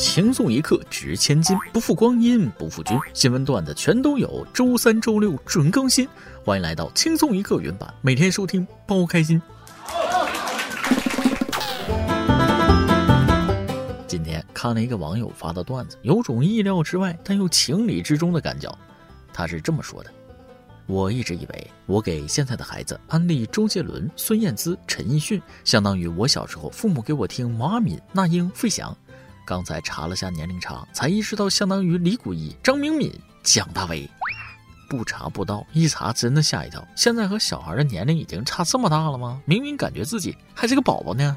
轻松一刻值千金，不负光阴不负君。新闻段子全都有，周三、周六准更新。欢迎来到轻松一刻原版，每天收听包开心。今天看了一个网友发的段子，有种意料之外但又情理之中的感觉。他是这么说的：“我一直以为我给现在的孩子安利周杰伦、孙燕姿、陈奕迅，相当于我小时候父母给我听毛阿敏、那英、费翔。”刚才查了下年龄差，才意识到相当于李谷一、张明敏、蒋大为。不查不到，一查真的吓一跳。现在和小孩的年龄已经差这么大了吗？明明感觉自己还是个宝宝呢。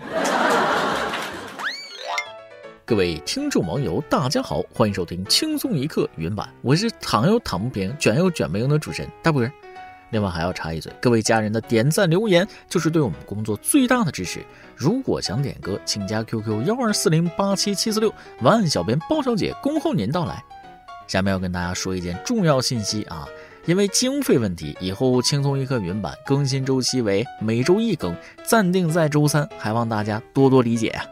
各位听众网友，大家好，欢迎收听轻松一刻云版，我是躺又躺不平、卷又卷不赢的主持人大波儿。另外还要插一嘴，各位家人的点赞留言就是对我们工作最大的支持。如果想点歌，请加 QQ 幺二四零八七七四六，晚安小编包小姐恭候您到来。下面要跟大家说一件重要信息啊，因为经费问题，以后轻松一刻云版更新周期为每周一更，暂定在周三，还望大家多多理解啊。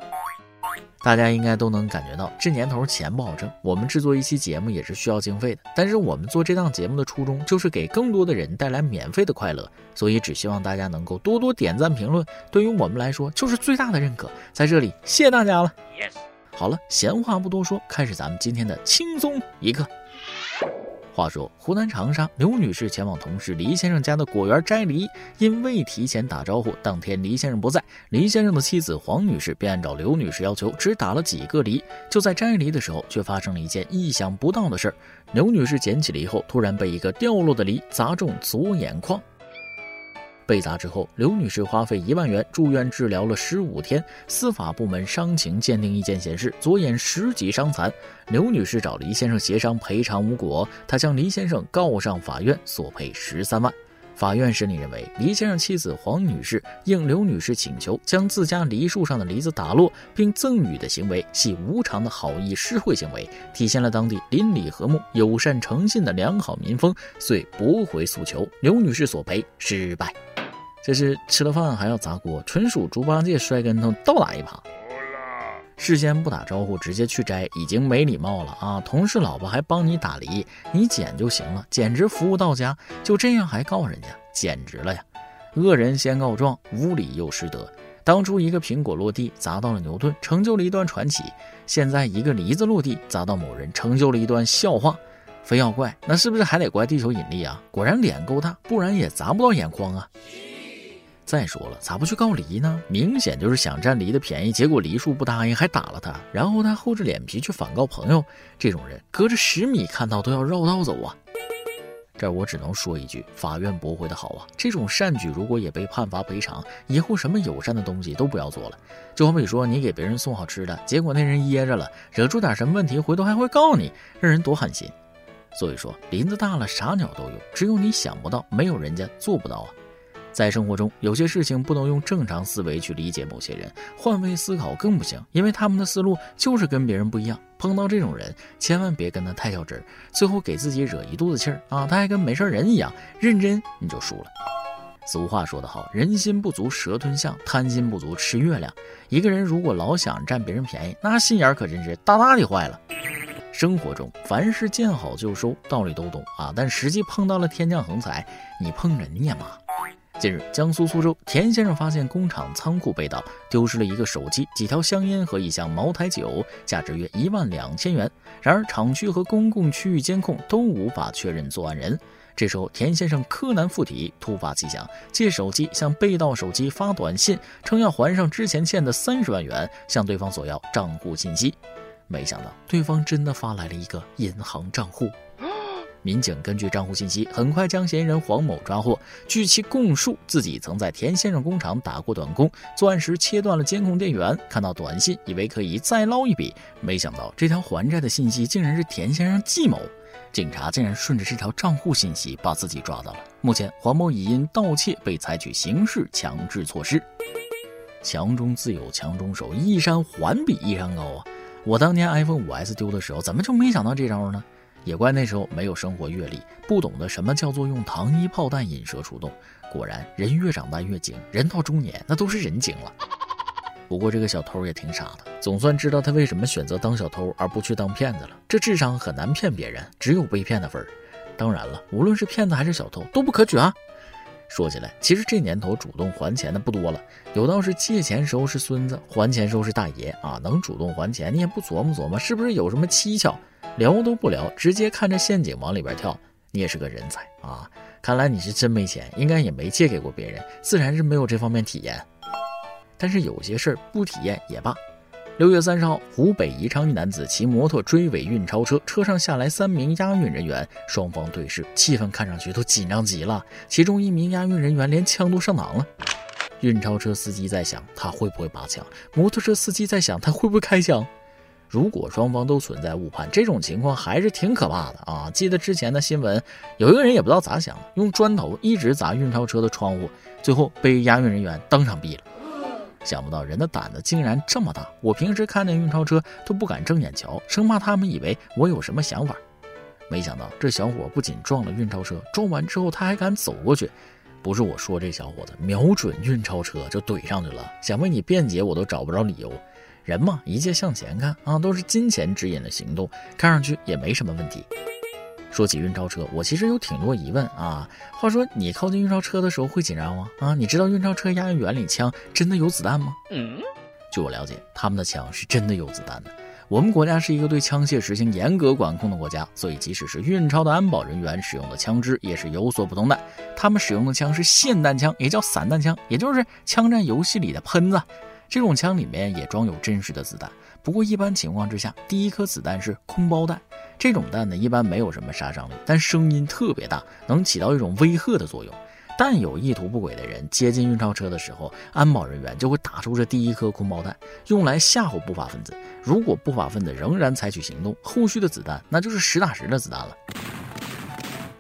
大家应该都能感觉到，这年头钱不好挣。我们制作一期节目也是需要经费的，但是我们做这档节目的初衷就是给更多的人带来免费的快乐，所以只希望大家能够多多点赞评论，对于我们来说就是最大的认可。在这里，谢谢大家了。Yes，好了，闲话不多说，开始咱们今天的轻松一刻。话说，湖南长沙刘女士前往同事黎先生家的果园摘梨，因未提前打招呼，当天黎先生不在，黎先生的妻子黄女士便按照刘女士要求，只打了几个梨。就在摘梨的时候，却发生了一件意想不到的事儿：刘女士捡起梨后，突然被一个掉落的梨砸中左眼眶。被砸之后，刘女士花费一万元住院治疗了十五天。司法部门伤情鉴定意见显示，左眼十级伤残。刘女士找黎先生协商赔偿无果，她将黎先生告上法院，索赔十三万。法院审理认为，黎先生妻子黄女士应刘女士请求将自家梨树上的梨子打落并赠予的行为系无偿的好意施惠行为，体现了当地邻里和睦、友善诚信的良好民风，遂驳回诉求。刘女士索赔失败。这是吃了饭还要砸锅，纯属猪八戒摔跟头倒打一耙。事先不打招呼直接去摘，已经没礼貌了啊！同事老婆还帮你打梨，你捡就行了，简直服务到家。就这样还告人家，简直了呀！恶人先告状，无礼又失德。当初一个苹果落地砸到了牛顿，成就了一段传奇；现在一个梨子落地砸到某人，成就了一段笑话。非要怪，那是不是还得怪地球引力啊？果然脸够大，不然也砸不到眼眶啊！再说了，咋不去告梨呢？明显就是想占梨的便宜，结果梨树不答应，还打了他。然后他厚着脸皮去反告朋友，这种人隔着十米看到都要绕道走啊！这我只能说一句，法院驳回的好啊！这种善举如果也被判罚赔偿，以后什么友善的东西都不要做了。就好比说，你给别人送好吃的，结果那人噎着了，惹出点什么问题，回头还会告你，让人多寒心。所以说，林子大了，啥鸟都有，只有你想不到，没有人家做不到啊！在生活中，有些事情不能用正常思维去理解某些人，换位思考更不行，因为他们的思路就是跟别人不一样。碰到这种人，千万别跟他太较真儿，最后给自己惹一肚子气儿啊！他还跟没事人一样，认真你就输了。俗话说得好，人心不足蛇吞象，贪心不足吃月亮。一个人如果老想占别人便宜，那心眼可真是大大的坏了。生活中凡事见好就收，道理都懂啊，但实际碰到了天降横财，你碰着你也骂。近日，江苏苏州田先生发现工厂仓库被盗，丢失了一个手机、几条香烟和一箱茅台酒，价值约一万两千元。然而，厂区和公共区域监控都无法确认作案人。这时候，田先生柯南附体，突发奇想，借手机向被盗手机发短信，称要还上之前欠的三十万元，向对方索要账户信息。没想到，对方真的发来了一个银行账户。民警根据账户信息，很快将嫌疑人黄某抓获。据其供述，自己曾在田先生工厂打过短工，作案时切断了监控电源，看到短信以为可以再捞一笔，没想到这条还债的信息竟然是田先生计谋。警察竟然顺着这条账户信息把自己抓到了。目前，黄某已因盗窃被采取刑事强制措施。强中自有强中手，一山还比一山高啊！我当年 iPhone 5S 丢的时候，怎么就没想到这招呢？也怪那时候没有生活阅历，不懂得什么叫做用糖衣炮弹引蛇出洞。果然，人越长大越精，人到中年那都是人精了。不过这个小偷也挺傻的，总算知道他为什么选择当小偷而不去当骗子了。这智商很难骗别人，只有被骗的份儿。当然了，无论是骗子还是小偷都不可取啊。说起来，其实这年头主动还钱的不多了，有道是借钱时候是孙子，还钱时候是大爷啊。能主动还钱，你也不琢磨琢磨是不是有什么蹊跷？聊都不聊，直接看着陷阱往里边跳，你也是个人才啊！看来你是真没钱，应该也没借给过别人，自然是没有这方面体验。但是有些事儿不体验也罢。六月三十号，湖北宜昌一男子骑摩托追尾运钞车，车上下来三名押运人员，双方对视，气氛看上去都紧张极了。其中一名押运人员连枪都上膛了。运钞车司机在想他会不会拔枪，摩托车司机在想他会不会开枪。如果双方都存在误判，这种情况还是挺可怕的啊！记得之前的新闻，有一个人也不知道咋想的，用砖头一直砸运钞车的窗户，最后被押运人员当场毙了。想不到人的胆子竟然这么大！我平时看见运钞车都不敢正眼瞧，生怕他们以为我有什么想法。没想到这小伙不仅撞了运钞车，撞完之后他还敢走过去。不是我说这小伙子，瞄准运钞车就怼上去了。想为你辩解，我都找不着理由。人嘛，一切向前看啊，都是金钱指引的行动，看上去也没什么问题。说起运钞车，我其实有挺多疑问啊。话说，你靠近运钞车的时候会紧张吗？啊，你知道运钞车押运员里枪真的有子弹吗？嗯，据我了解，他们的枪是真的有子弹的。我们国家是一个对枪械实行严格管控的国家，所以即使是运钞的安保人员使用的枪支也是有所不同的。他们使用的枪是霰弹枪，也叫散弹枪，也就是枪战游戏里的喷子。这种枪里面也装有真实的子弹。不过一般情况之下，第一颗子弹是空包弹。这种弹呢，一般没有什么杀伤力，但声音特别大，能起到一种威吓的作用。但有意图不轨的人接近运钞车的时候，安保人员就会打出这第一颗空包弹，用来吓唬不法分子。如果不法分子仍然采取行动，后续的子弹那就是实打实的子弹了。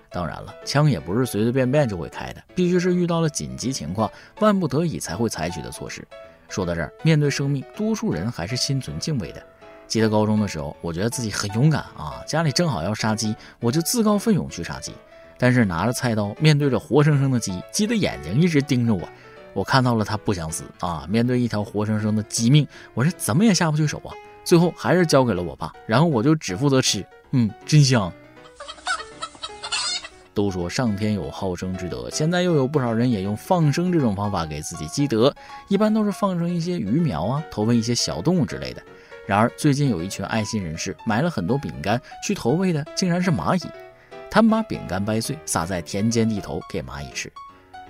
当然了，枪也不是随随便便就会开的，必须是遇到了紧急情况，万不得已才会采取的措施。说到这儿，面对生命，多数人还是心存敬畏的。记得高中的时候，我觉得自己很勇敢啊，家里正好要杀鸡，我就自告奋勇去杀鸡。但是拿着菜刀，面对着活生生的鸡，鸡的眼睛一直盯着我，我看到了它不想死啊。面对一条活生生的鸡命，我是怎么也下不去手啊。最后还是交给了我爸，然后我就只负责吃，嗯，真香。都说上天有好生之德，现在又有不少人也用放生这种方法给自己积德，一般都是放生一些鱼苗啊，投喂一些小动物之类的。然而最近有一群爱心人士买了很多饼干去投喂的，竟然是蚂蚁，他们把饼干掰碎撒在田间地头给蚂蚁吃。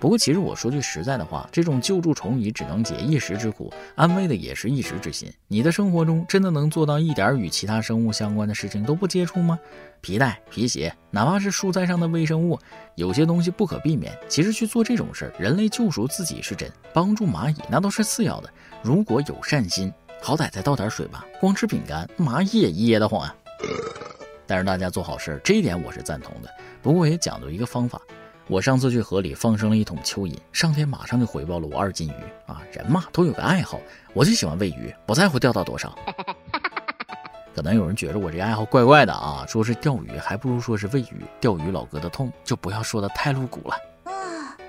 不过，其实我说句实在的话，这种救助虫蚁只能解一时之苦，安慰的也是一时之心。你的生活中真的能做到一点与其他生物相关的事情都不接触吗？皮带、皮鞋，哪怕是蔬菜上的微生物，有些东西不可避免。其实去做这种事儿，人类救赎自己是真，帮助蚂蚁那都是次要的。如果有善心，好歹再倒点水吧。光吃饼干，蚂蚁也噎得慌啊。但是大家做好事，这一点我是赞同的。不过也讲究一个方法。我上次去河里放生了一桶蚯蚓，上天马上就回报了我二斤鱼啊！人嘛都有个爱好，我就喜欢喂鱼，不在乎钓到多少。可能有人觉得我这爱好怪怪的啊，说是钓鱼，还不如说是喂鱼。钓鱼老哥的痛就不要说的太露骨了。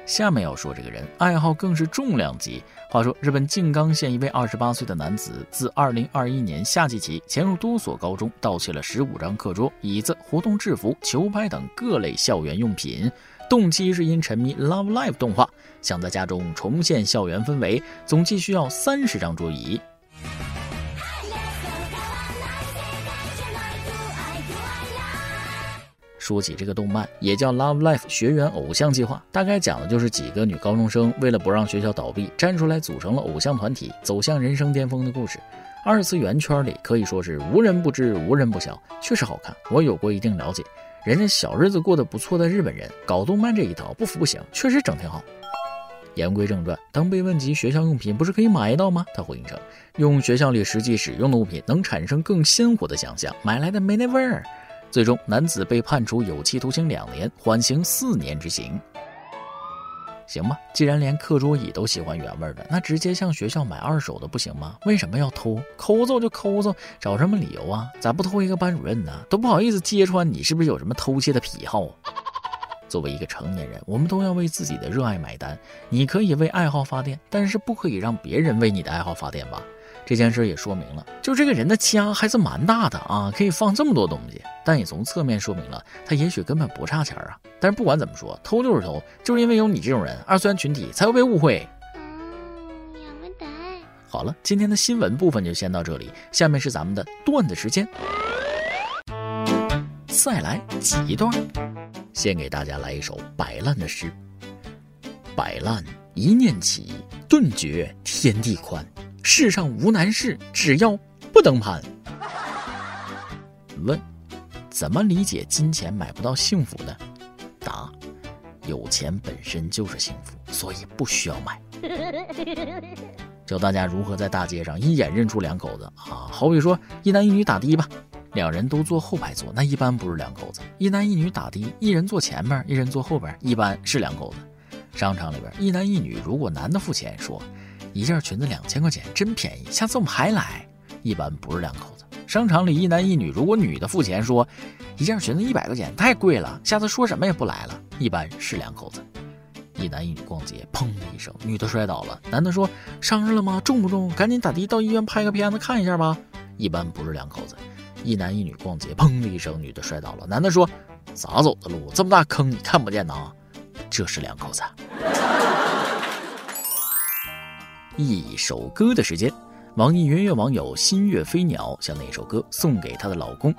下面要说这个人爱好更是重量级。话说日本静冈县一位二十八岁的男子，自二零二一年夏季起，潜入多所高中，盗窃了十五张课桌、椅子、活动制服、球拍等各类校园用品。动机是因沉迷《Love Live》动画，想在家中重现校园氛围，总计需要三十张桌椅。说起这个动漫，也叫《Love Life》学员偶像计划，大概讲的就是几个女高中生为了不让学校倒闭，站出来组成了偶像团体，走向人生巅峰的故事。二次元圈里可以说是无人不知，无人不晓，确实好看，我有过一定了解。人家小日子过得不错的日本人搞动漫这一套不服不行，确实整挺好。言归正传，当被问及学校用品不是可以买到吗？他回应称，用学校里实际使用的物品能产生更鲜活的想象，买来的没那味儿。最终，男子被判处有期徒刑两年，缓刑四年之刑。行吧，既然连课桌椅都喜欢原味的，那直接向学校买二手的不行吗？为什么要偷？抠搜就抠搜，找什么理由啊？咋不偷一个班主任呢？都不好意思揭穿你是不是有什么偷窃的癖好？作为一个成年人，我们都要为自己的热爱买单。你可以为爱好发电，但是不可以让别人为你的爱好发电吧？这件事也说明了，就这个人的家还是蛮大的啊，可以放这么多东西。但也从侧面说明了，他也许根本不差钱啊。但是不管怎么说，偷就是偷，就是因为有你这种人，二次元群体才会被误会。好了，今天的新闻部分就先到这里，下面是咱们的段子时间。再来几段，先给大家来一首摆烂的诗。摆烂一念起，顿觉天地宽。世上无难事，只要不登攀。问：怎么理解金钱买不到幸福呢？答：有钱本身就是幸福，所以不需要买。教大家如何在大街上一眼认出两口子啊！好比说一男一女打的吧，两人都坐后排座，那一般不是两口子；一男一女打的，一人坐前面，一人坐后边，一般是两口子。商场里边一男一女，如果男的付钱说。一件裙子两千块钱，真便宜，下次我们还来。一般不是两口子。商场里一男一女，如果女的付钱说，一件裙子一百块钱太贵了，下次说什么也不来了。一般是两口子。一男一女逛街，砰的一声，女的摔倒了。男的说伤着了吗？重不重？赶紧打的到医院拍个片子看一下吧。一般不是两口子。一男一女逛街，砰的一声，女的摔倒了。男的说咋走的路？这么大坑你看不见呐？这是两口子。一首歌的时间，网易云乐网友新月飞鸟将那首歌送给她的老公。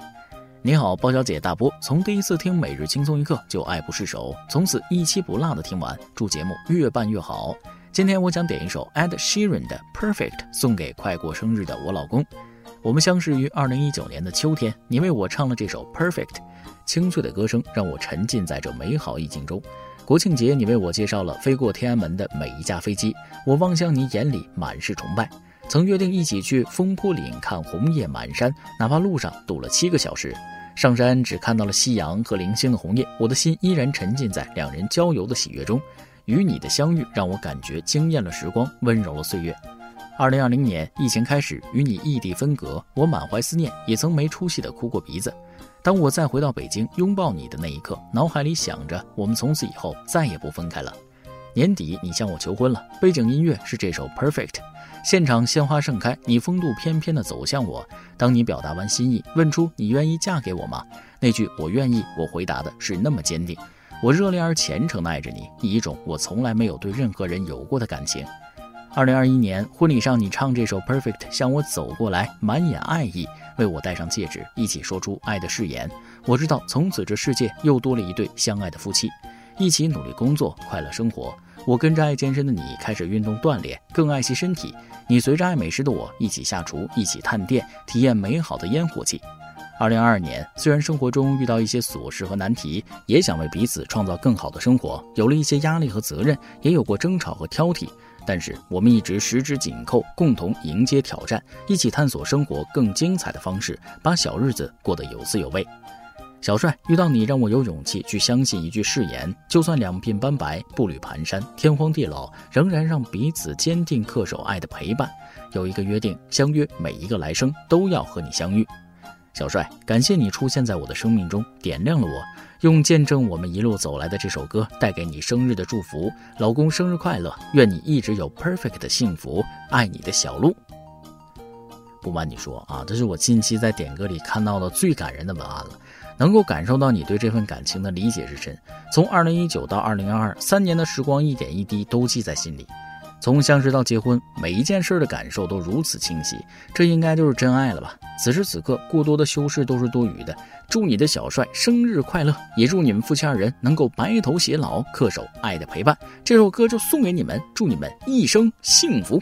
你好，包小姐大波，从第一次听每日轻松一刻就爱不释手，从此一期不落的听完，祝节目越办越好。今天我想点一首 Ed Sheeran 的 Perfect 送给快过生日的我老公。我们相识于二零一九年的秋天，你为我唱了这首 Perfect，清脆的歌声让我沉浸在这美好意境中。国庆节，你为我介绍了飞过天安门的每一架飞机，我望向你眼里满是崇拜。曾约定一起去风坡岭看红叶满山，哪怕路上堵了七个小时。上山只看到了夕阳和零星的红叶，我的心依然沉浸在两人郊游的喜悦中。与你的相遇让我感觉惊艳了时光，温柔了岁月。二零二零年疫情开始，与你异地分隔，我满怀思念，也曾没出息的哭过鼻子。当我再回到北京拥抱你的那一刻，脑海里想着我们从此以后再也不分开了。年底你向我求婚了，背景音乐是这首 Perfect，现场鲜花盛开，你风度翩翩地走向我。当你表达完心意，问出你愿意嫁给我吗？那句我愿意，我回答的是那么坚定。我热烈而虔诚地爱着你，以一种我从来没有对任何人有过的感情。二零二一年婚礼上，你唱这首 Perfect 向我走过来，满眼爱意。为我戴上戒指，一起说出爱的誓言。我知道，从此这世界又多了一对相爱的夫妻，一起努力工作，快乐生活。我跟着爱健身的你开始运动锻炼，更爱惜身体。你随着爱美食的我一起下厨，一起探店，体验美好的烟火气。二零二二年，虽然生活中遇到一些琐事和难题，也想为彼此创造更好的生活，有了一些压力和责任，也有过争吵和挑剔。但是我们一直十指紧扣，共同迎接挑战，一起探索生活更精彩的方式，把小日子过得有滋有味。小帅遇到你，让我有勇气去相信一句誓言：就算两鬓斑白、步履蹒跚、天荒地老，仍然让彼此坚定恪守爱的陪伴。有一个约定，相约每一个来生都要和你相遇。小帅，感谢你出现在我的生命中，点亮了我。用见证我们一路走来的这首歌，带给你生日的祝福。老公生日快乐，愿你一直有 perfect 的幸福。爱你的小鹿。不瞒你说啊，这是我近期在点歌里看到的最感人的文案了，能够感受到你对这份感情的理解之深。从二零一九到二零二二，三年的时光，一点一滴都记在心里。从相识到结婚，每一件事的感受都如此清晰，这应该就是真爱了吧？此时此刻，过多的修饰都是多余的。祝你的小帅生日快乐，也祝你们夫妻二人能够白头偕老，恪守爱的陪伴。这首歌就送给你们，祝你们一生幸福。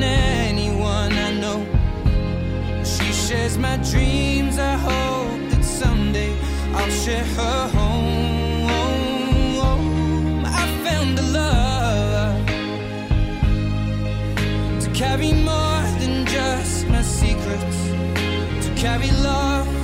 than anyone I know. She shares my dreams. I hope that someday I'll share her home. I found a love to carry more than just my secrets, to carry love.